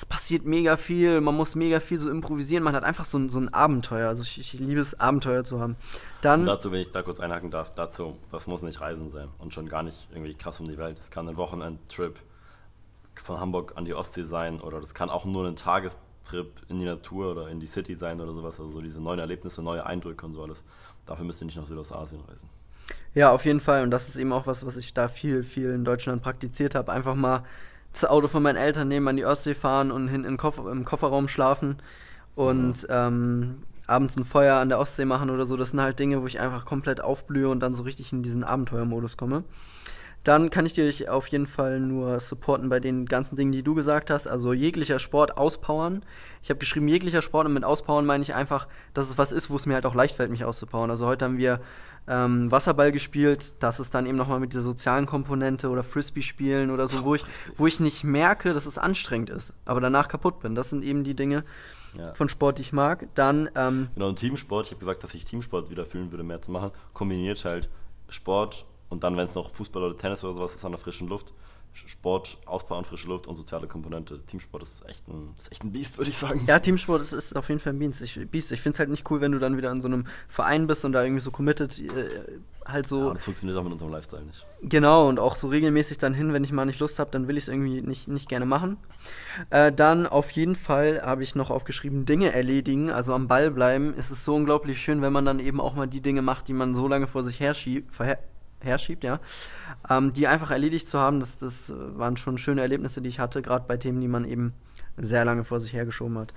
Es passiert mega viel, man muss mega viel so improvisieren, man hat einfach so ein, so ein Abenteuer. Also ich, ich liebe es, Abenteuer zu haben. Dann
Und dazu, wenn ich da kurz einhaken darf, dazu, das muss nicht Reisen sein und schon gar nicht irgendwie krass um die Welt. Das kann ein Wochenendtrip von Hamburg an die Ostsee sein oder das kann auch nur ein Tagestrip in die Natur oder in die City sein oder sowas. Also so diese neuen Erlebnisse, neue Eindrücke und so alles. Dafür müsst ihr nicht nach Südostasien reisen.
Ja, auf jeden Fall. Und das ist eben auch was, was ich da viel, viel in Deutschland praktiziert habe. Einfach mal das Auto von meinen Eltern nehmen, an die Ostsee fahren und hin in Koffer, im Kofferraum schlafen und ähm, abends ein Feuer an der Ostsee machen oder so. Das sind halt Dinge, wo ich einfach komplett aufblühe und dann so richtig in diesen Abenteuermodus komme. Dann kann ich dich auf jeden Fall nur supporten bei den ganzen Dingen, die du gesagt hast. Also jeglicher Sport auspowern. Ich habe geschrieben, jeglicher Sport und mit auspowern meine ich einfach, dass es was ist, wo es mir halt auch leicht fällt, mich auszupowern. Also heute haben wir ähm, Wasserball gespielt. Das ist dann eben nochmal mit dieser sozialen Komponente oder Frisbee spielen oder so, wo ich, wo ich nicht merke, dass es anstrengend ist, aber danach kaputt bin. Das sind eben die Dinge
Ja.
von Sport, die ich mag. Dann, ähm,
Genau, und Teamsport, ich habe gesagt, dass ich Teamsport wieder fühlen würde, mehr zu machen, kombiniert halt Sport und dann, wenn es noch Fußball oder Tennis oder sowas ist an der frischen Luft, Sport, Ausbau frische Luft und soziale Komponente. Teamsport ist echt ein, ist echt ein Biest, würde ich sagen.
Ja, Teamsport ist, ist auf jeden Fall ein Biest. Ich, Biest. ich finde es halt nicht cool, wenn du dann wieder in so einem Verein bist und da irgendwie so committed äh, halt so.
Ja, das funktioniert auch mit unserem Lifestyle nicht.
Genau, und auch so regelmäßig dann hin, wenn ich mal nicht Lust habe, dann will ich es irgendwie nicht, nicht gerne machen. Äh, dann auf jeden Fall habe ich noch aufgeschrieben, Dinge erledigen, also am Ball bleiben. Es ist so unglaublich schön, wenn man dann eben auch mal die Dinge macht, die man so lange vor sich herschiebt, herschiebt, ja, ähm, die einfach erledigt zu haben, das, das waren schon schöne Erlebnisse, die ich hatte, gerade bei Themen, die man eben sehr lange vor sich hergeschoben hat.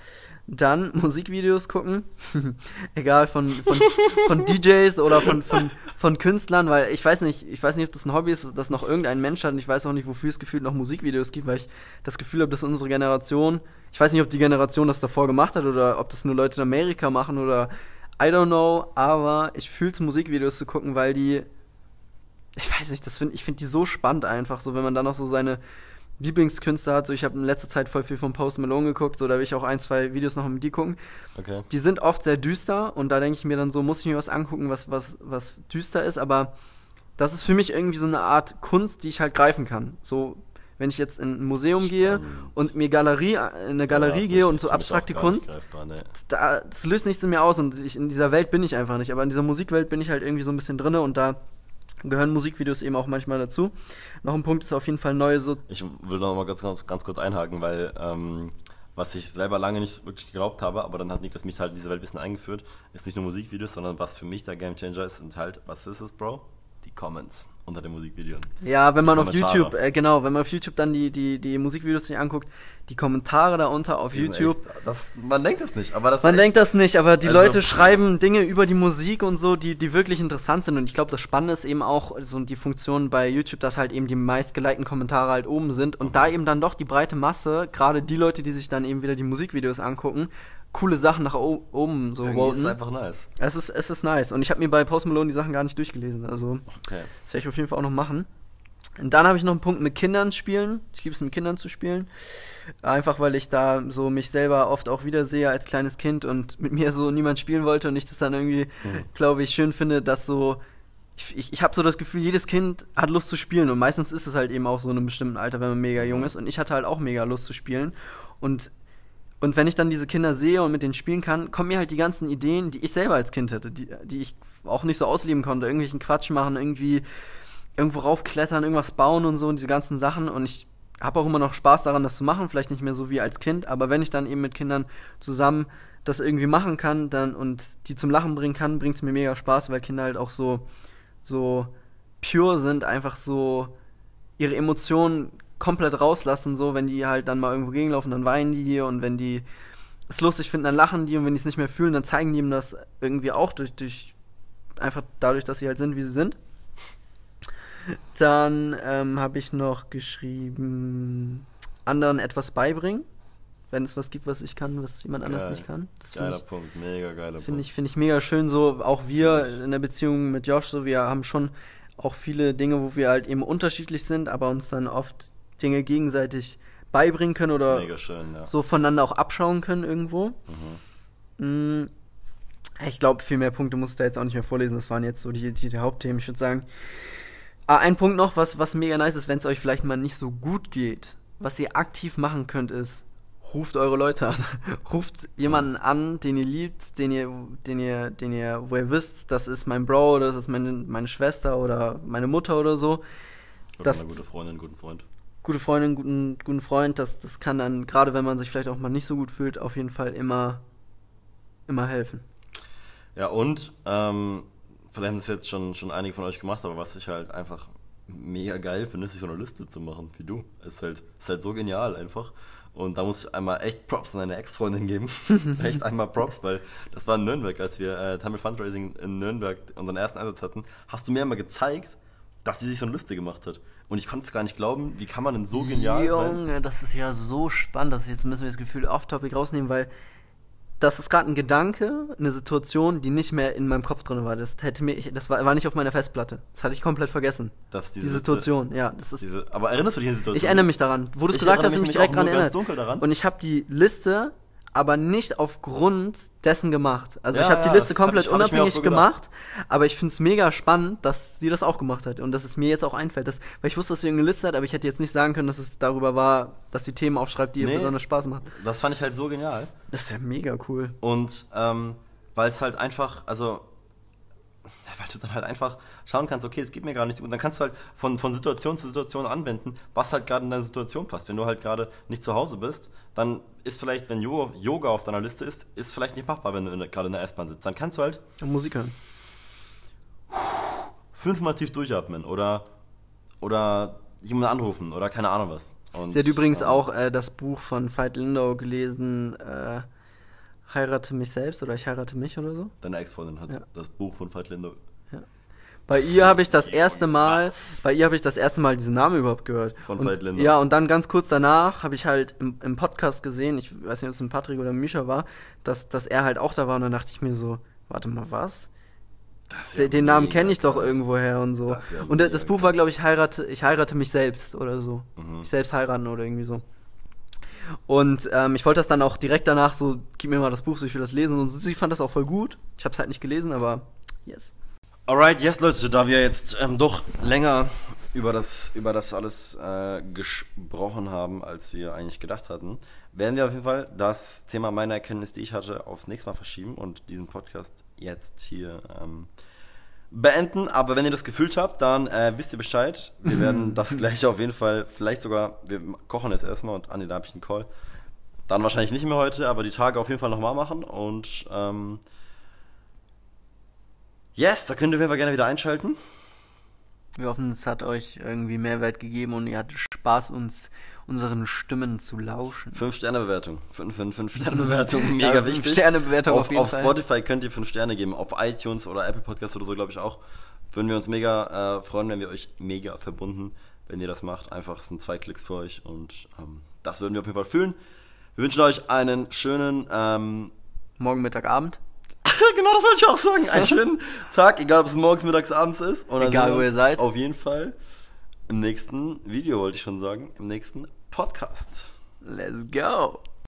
Dann Musikvideos gucken, egal von, von, von DJs oder von, von, von Künstlern, weil ich weiß nicht, ich weiß nicht, ob das ein Hobby ist, das noch irgendein Mensch hat und ich weiß auch nicht, wofür es gefühlt noch Musikvideos gibt, weil ich das Gefühl habe, dass unsere Generation, ich weiß nicht, ob die Generation das davor gemacht hat oder ob das nur Leute in Amerika machen oder I don't know, aber ich fühle es, Musikvideos zu gucken, weil die ich weiß nicht, das find, ich finde die so spannend einfach, so wenn man dann noch so seine Lieblingskünstler hat. So, ich habe in letzter Zeit voll viel von Post Malone geguckt, so da will ich auch ein, zwei Videos noch mit die gucken.
Okay.
Die sind oft sehr düster und da denke ich mir dann so, muss ich mir was angucken, was, was, was düster ist, aber das ist für mich irgendwie so eine Art Kunst, die ich halt greifen kann. So, wenn ich jetzt in ein Museum gehe und mir Galerie, in eine Galerie ja, gehe und so abstrakte Kunst, ne. da, das löst nichts in mir aus und ich, in dieser Welt bin ich einfach nicht. Aber in dieser Musikwelt bin ich halt irgendwie so ein bisschen drinne und da gehören Musikvideos eben auch manchmal dazu. Noch ein Punkt ist auf jeden Fall neu so.
Ich will noch mal ganz, ganz, ganz kurz einhaken, weil ähm, was ich selber lange nicht wirklich geglaubt habe, aber dann hat Niklas mich halt in diese Welt ein bisschen eingeführt, ist nicht nur Musikvideos, sondern was für mich der Gamechanger ist, sind halt, was ist es, Bro? Comments unter den Musikvideos.
Ja, wenn man auf YouTube, äh, genau, wenn man auf YouTube dann die, die, die Musikvideos sich anguckt, die Kommentare da unter auf die YouTube.
Echt, das, man denkt das nicht, aber das
Man denkt das nicht, aber die also, Leute schreiben Dinge über die Musik und so, die, die wirklich interessant sind. Und ich glaube, das Spannende ist eben auch so die Funktion bei YouTube, dass halt eben die meistgelikten Kommentare halt oben sind und mhm. da eben dann doch die breite Masse, gerade die Leute, die sich dann eben wieder die Musikvideos angucken, coole Sachen nach oben so
Irgendwie ist einfach nice.
Es ist, es ist nice. Und ich habe mir bei Post Malone die Sachen gar nicht durchgelesen. Also, okay. das werde ich auf jeden Fall auch noch machen. Und dann habe ich noch einen Punkt mit Kindern spielen. Ich liebe es mit Kindern zu spielen. Einfach weil ich da so mich selber oft auch wiedersehe als kleines Kind und mit mir so niemand spielen wollte und ich das dann irgendwie, mhm. glaube ich, schön finde, dass so. Ich, ich, ich habe so das Gefühl, jedes Kind hat Lust zu spielen und meistens ist es halt eben auch so in einem bestimmten Alter, wenn man mega jung ist. Und ich hatte halt auch mega Lust zu spielen. Und und wenn ich dann diese Kinder sehe und mit denen spielen kann, kommen mir halt die ganzen Ideen, die ich selber als Kind hätte, die, die ich auch nicht so ausleben konnte. Irgendwelchen Quatsch machen, irgendwie irgendwo raufklettern, irgendwas bauen und so und diese ganzen Sachen. Und ich habe auch immer noch Spaß daran, das zu machen. Vielleicht nicht mehr so wie als Kind, aber wenn ich dann eben mit Kindern zusammen das irgendwie machen kann dann und die zum Lachen bringen kann, bringt es mir mega Spaß, weil Kinder halt auch so, so pure sind, einfach so ihre Emotionen komplett rauslassen, so, wenn die halt dann mal irgendwo gegenlaufen, dann weinen die hier und wenn die es lustig finden, dann lachen die und wenn die es nicht mehr fühlen, dann zeigen die ihm das irgendwie auch durch, durch einfach dadurch, dass sie halt sind, wie sie sind. Dann ähm, habe ich noch geschrieben, anderen etwas beibringen. Wenn es was gibt, was ich kann, was jemand Geil. anders nicht kann.
Das geiler ich, Punkt, mega geiler
find Punkt. Ich, Finde ich mega schön, so auch wir in der Beziehung mit Josh, so wir haben schon auch viele Dinge, wo wir halt eben unterschiedlich sind, aber uns dann oft Dinge gegenseitig beibringen können oder
schön, ja.
so voneinander auch abschauen können irgendwo. Mhm. Mm, ich glaube, viel mehr Punkte muss ich da jetzt auch nicht mehr vorlesen. Das waren jetzt so die, die, die Hauptthemen. Ich würde sagen, ah, ein Punkt noch, was, was mega nice ist, wenn es euch vielleicht mal nicht so gut geht. Was ihr aktiv machen könnt, ist, ruft eure Leute an. ruft jemanden an, den ihr liebt, den ihr, den ihr, den ihr, wo ihr wisst, das ist mein Bro, das ist meine, meine Schwester oder meine Mutter oder so.
Oder das, eine gute Freundin, guten Freund
gute Freundin, guten, guten Freund, das, das kann dann, gerade wenn man sich vielleicht auch mal nicht so gut fühlt, auf jeden Fall immer, immer helfen.
Ja, und ähm, vielleicht haben es jetzt schon, schon einige von euch gemacht, aber was ich halt einfach mega geil finde, ist sich so eine Liste zu machen, wie du. Ist halt, ist halt so genial einfach. Und da muss ich einmal echt Props an deine Ex-Freundin geben. echt einmal Props, weil das war in Nürnberg, als wir äh, Tamil Fundraising in Nürnberg unseren ersten Einsatz hatten, hast du mir einmal gezeigt, dass sie sich so eine Liste gemacht hat. Und ich konnte es gar nicht glauben, wie kann man denn so genial
Junge, sein? Junge, das ist ja so spannend, dass jetzt müssen wir das Gefühl off-topic rausnehmen, weil das ist gerade ein Gedanke, eine Situation, die nicht mehr in meinem Kopf drin war. Das hätte mir, das war, war nicht auf meiner Festplatte. Das hatte ich komplett vergessen.
Dass
diese, die Situation, ja, das ist.
Diese, aber erinnerst du dich an die Situation?
Ich erinnere mich daran. Wo du es gesagt hast, ich mich direkt daran erinnert. Und ich habe die Liste aber nicht aufgrund dessen gemacht. Also
Ja,
ich habe die Liste komplett
ich- hab
unabhängig
so
gemacht, aber ich find's mega spannend, dass sie das auch gemacht hat und dass es mir jetzt auch einfällt. Dass, weil ich wusste, dass sie irgendeine Liste hat, aber ich hätte jetzt nicht sagen können, dass es darüber war, dass sie Themen aufschreibt, die ihr
Nee.
besonders Spaß machen.
Das fand ich halt so genial.
Das ist ja mega cool.
Und ähm, weil es halt einfach, also, weil du dann halt einfach schauen kannst, okay, es geht mir gerade nicht gut. Und dann kannst du halt von, von Situation zu Situation anwenden, was halt gerade in deine Situation passt. Wenn du halt gerade nicht zu Hause bist, dann ist vielleicht, wenn Yoga, auf deiner Liste ist, ist vielleicht nicht machbar, wenn du gerade in der S-Bahn sitzt. Dann kannst du halt
Musik hören.
fünfmal tief durchatmen oder, oder jemanden anrufen oder keine Ahnung was. Und,
Sie hat übrigens
ähm,
auch äh, das Buch von Veit Lindau gelesen, äh, Heirate mich selbst oder ich heirate mich oder so.
Deine Ex-Freundin hat
Ja.
das Buch von Veit Lindau.
Bei ihr habe ich das erste Mal, bei ihr habe ich das erste Mal diesen Namen überhaupt gehört.
Von
und,
Veit.
Ja, und dann ganz kurz danach habe ich halt im, im Podcast gesehen, ich weiß nicht, ob es ein Patrick oder ein Mischa war, dass, dass er halt auch da war und dann dachte ich mir so, warte mal, was?
Ja
den Namen kenne ich doch irgendwoher und so.
Das ja
und das, Buch war, glaube ich, heirate, ich heirate mich selbst oder so.
Mhm.
Ich selbst heiraten oder irgendwie so. Und ähm, ich wollte das dann auch direkt danach so, gib mir mal das Buch, so ich will das lesen. Und sie fand das auch voll gut. Ich habe es halt nicht gelesen, aber yes.
Alright, yes Leute, da wir jetzt ähm, doch länger über das, über das alles äh, gesprochen haben, als wir eigentlich gedacht hatten, werden wir auf jeden Fall das Thema meiner Erkenntnis, die ich hatte, aufs nächste Mal verschieben und diesen Podcast jetzt hier ähm, beenden. Aber wenn ihr das gefühlt habt, dann äh, wisst ihr Bescheid. Wir werden das gleich auf jeden Fall, vielleicht sogar, wir kochen jetzt erstmal und Anni, da habe ich einen Call. Dann wahrscheinlich nicht mehr heute, aber die Tage auf jeden Fall nochmal machen und ähm, Yes, da könnt ihr auf jeden Fall gerne wieder einschalten.
Wir hoffen, es hat euch irgendwie Mehrwert gegeben und ihr hattet Spaß, uns unseren Stimmen zu lauschen.
5-Sterne-Bewertung. 5-Sterne-Bewertung, mega
Ja,
wichtig.
Fünf-Sterne-Bewertung
auf,
auf jeden
auf
Fall.
Spotify könnt ihr 5 Sterne geben, auf iTunes oder Apple Podcasts oder so, glaube ich auch. Würden wir uns mega äh, freuen, wenn wir euch mega verbunden, wenn ihr das macht. Einfach sind zwei Klicks für euch und ähm, das würden wir auf jeden Fall fühlen. Wir wünschen euch einen schönen, ähm,
Morgen, Mittag, Abend.
genau das wollte ich auch sagen, einen schönen Tag, egal ob es morgens, mittags, abends ist.
Egal, wo ihr seid.
Auf jeden Fall im nächsten Video, wollte ich schon sagen, im nächsten Podcast.
Let's go.